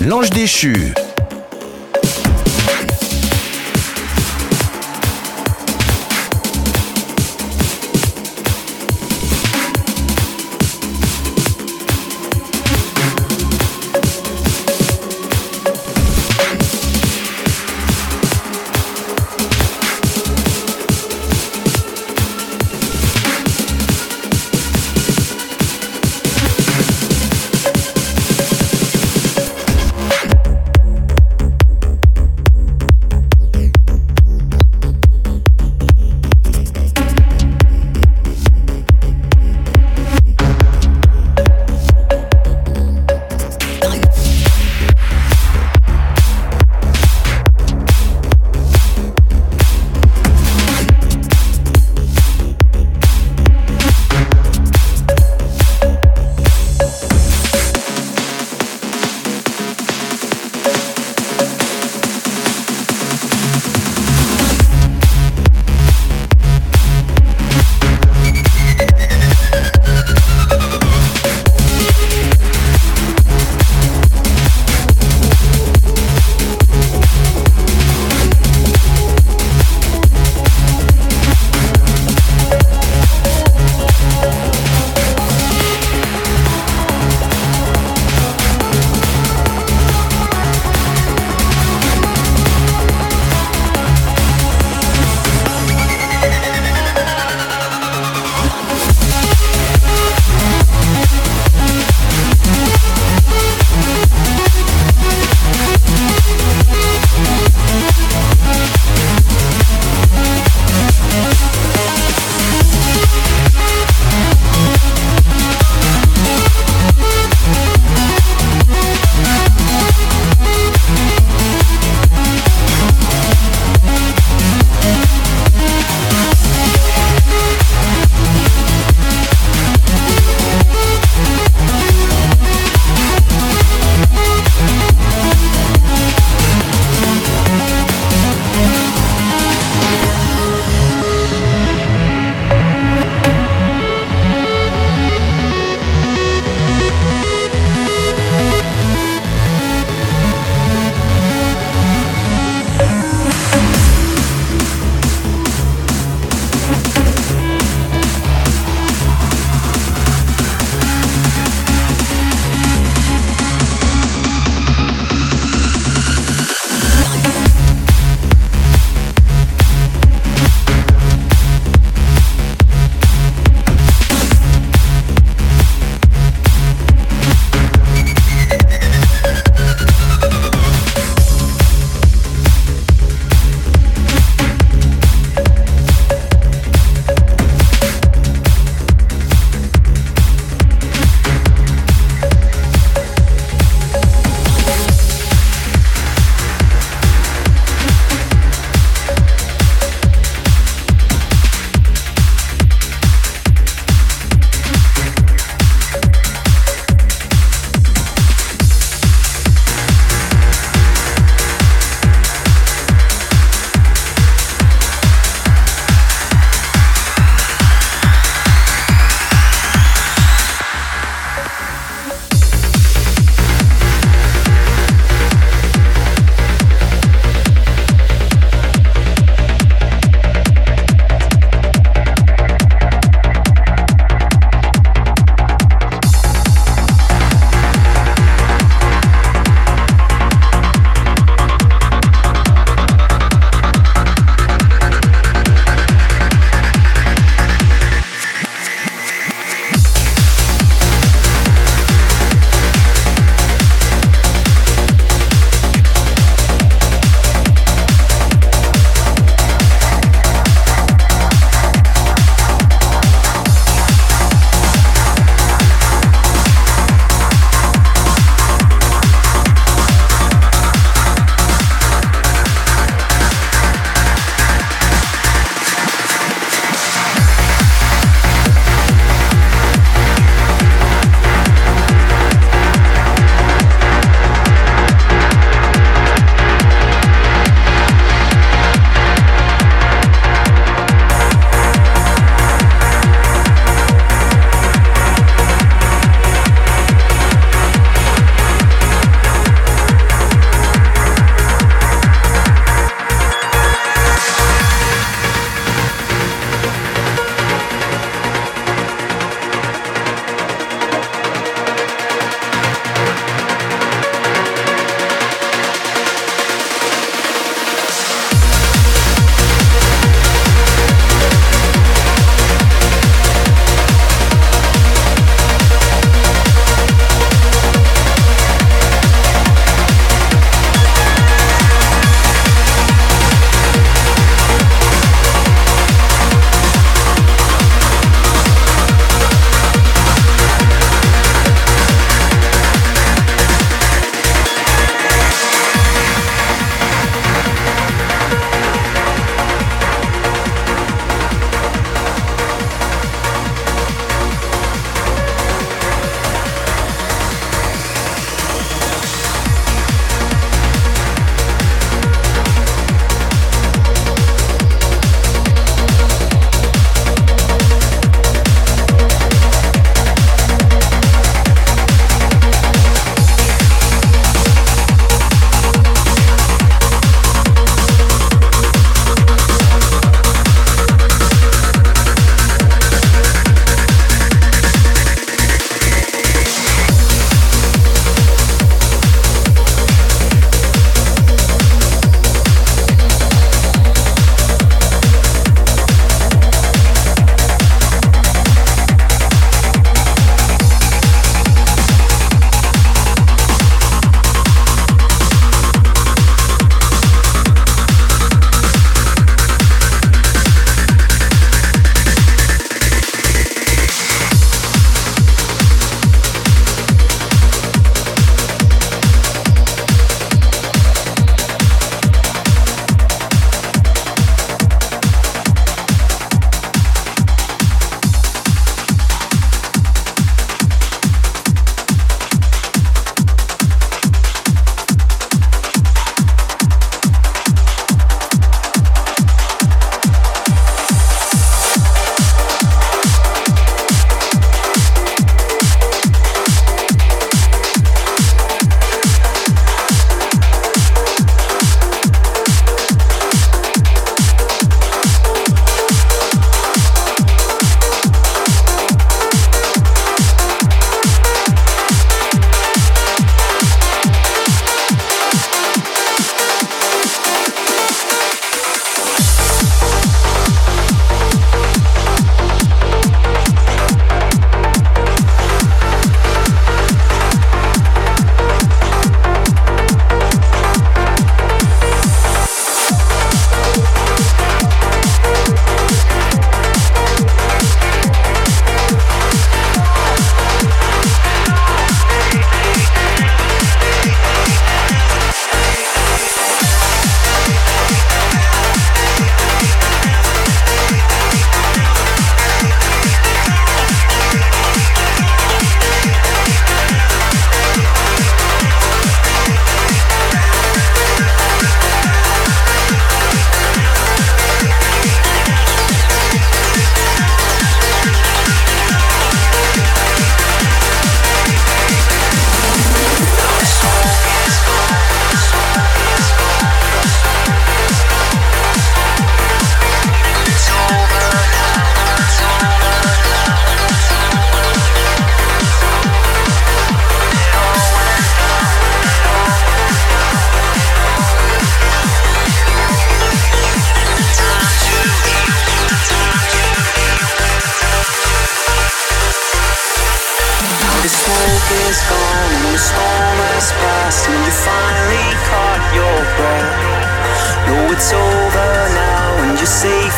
L'ange déchu.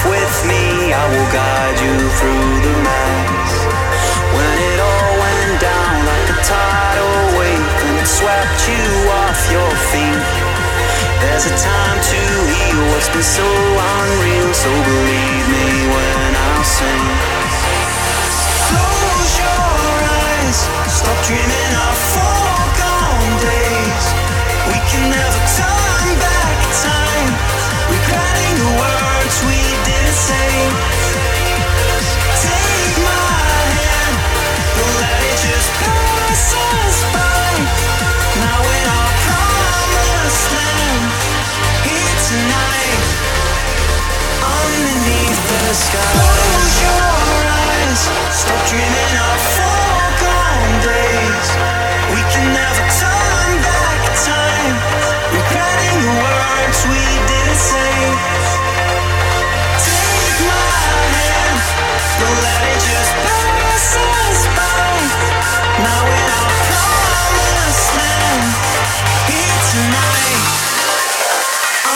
With me. I will guide you through the mess. When it all went down like a tidal wave and it swept you off your feet. There's a time to heal what's been so unreal, so believe me when I sing. Close your eyes, stop dreaming of foregone days. We can never turn the sky. Close your eyes, stop dreaming of days. We can never turn back time, regretting the words we didn't say. Take my hand, don't let it just pass us by. Now promised land, here tonight,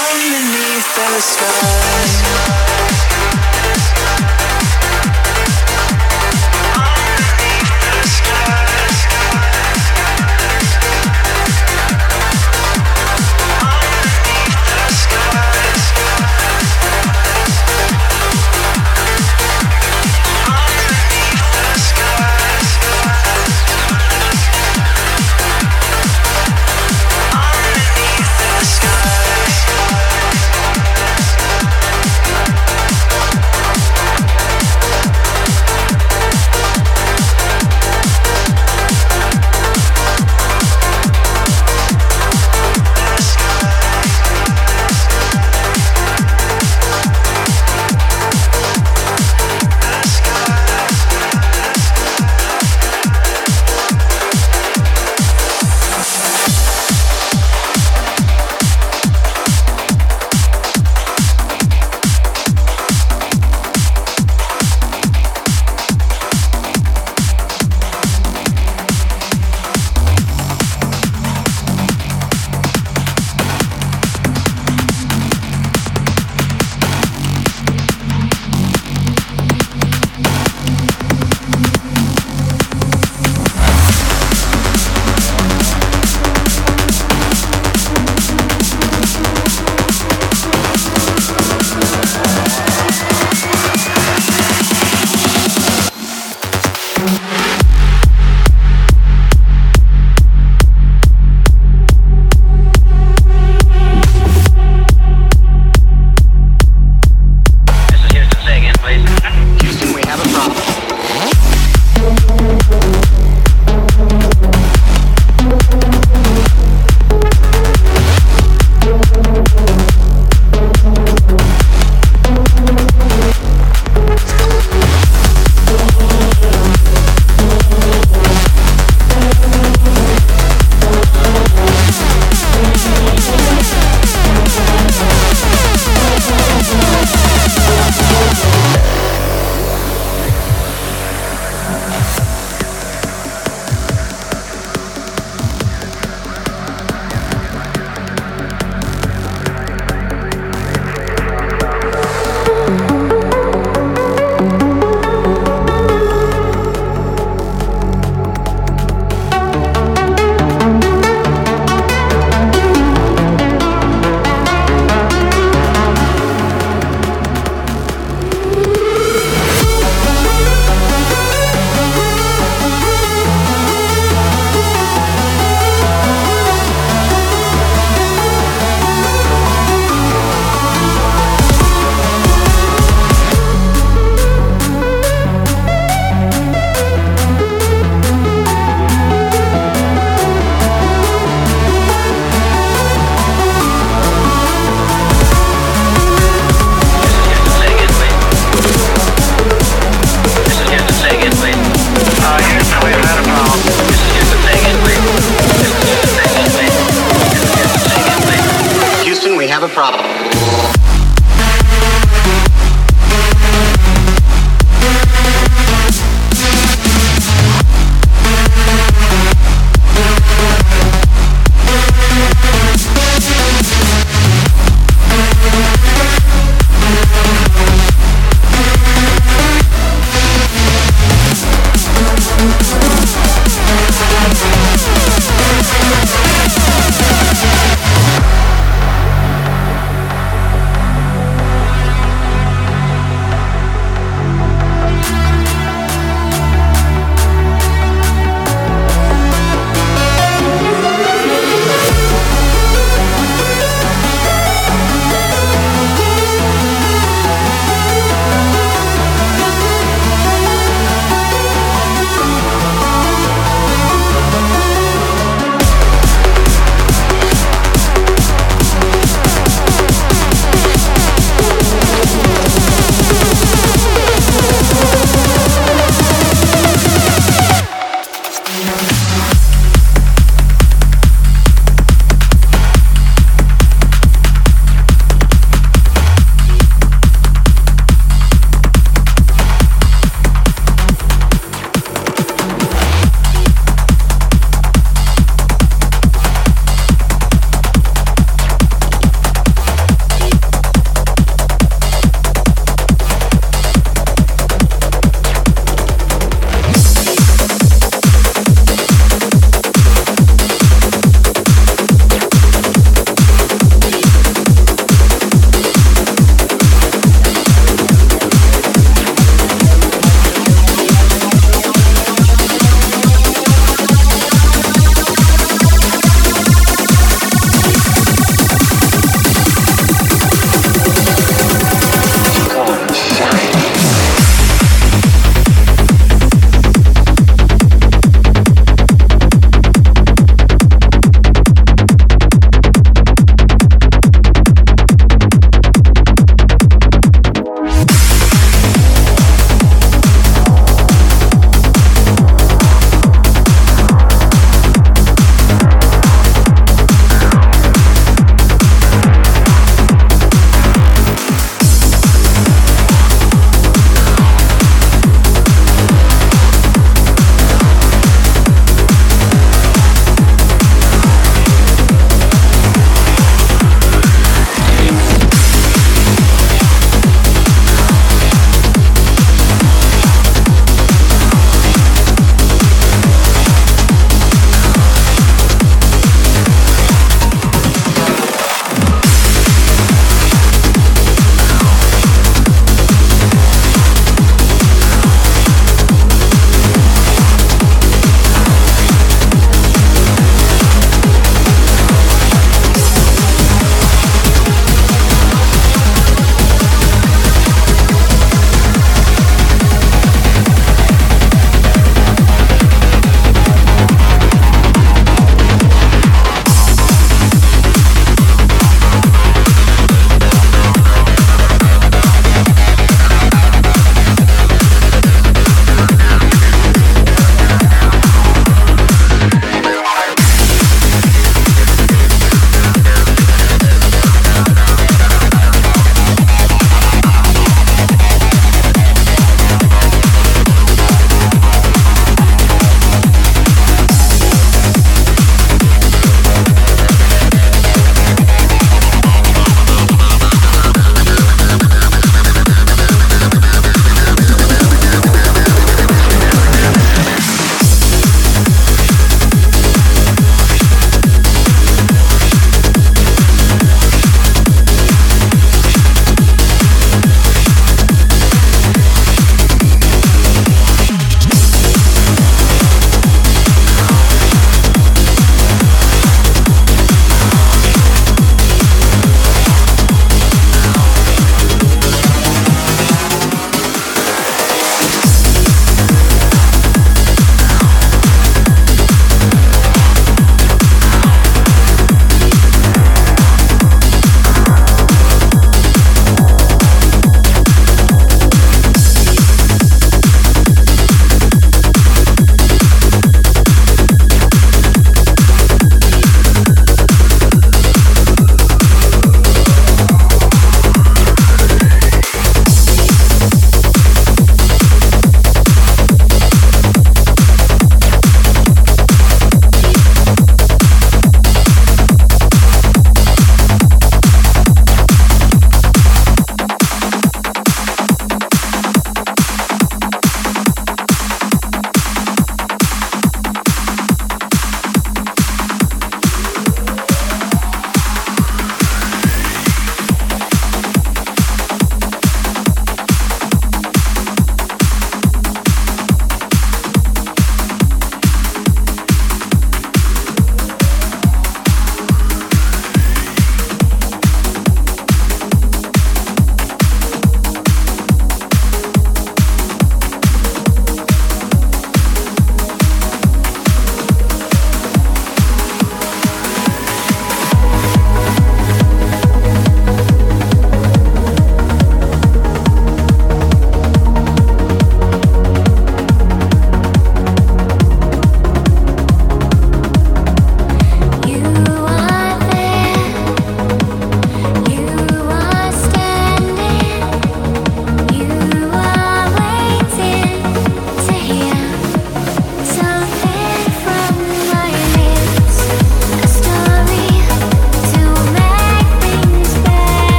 underneath the.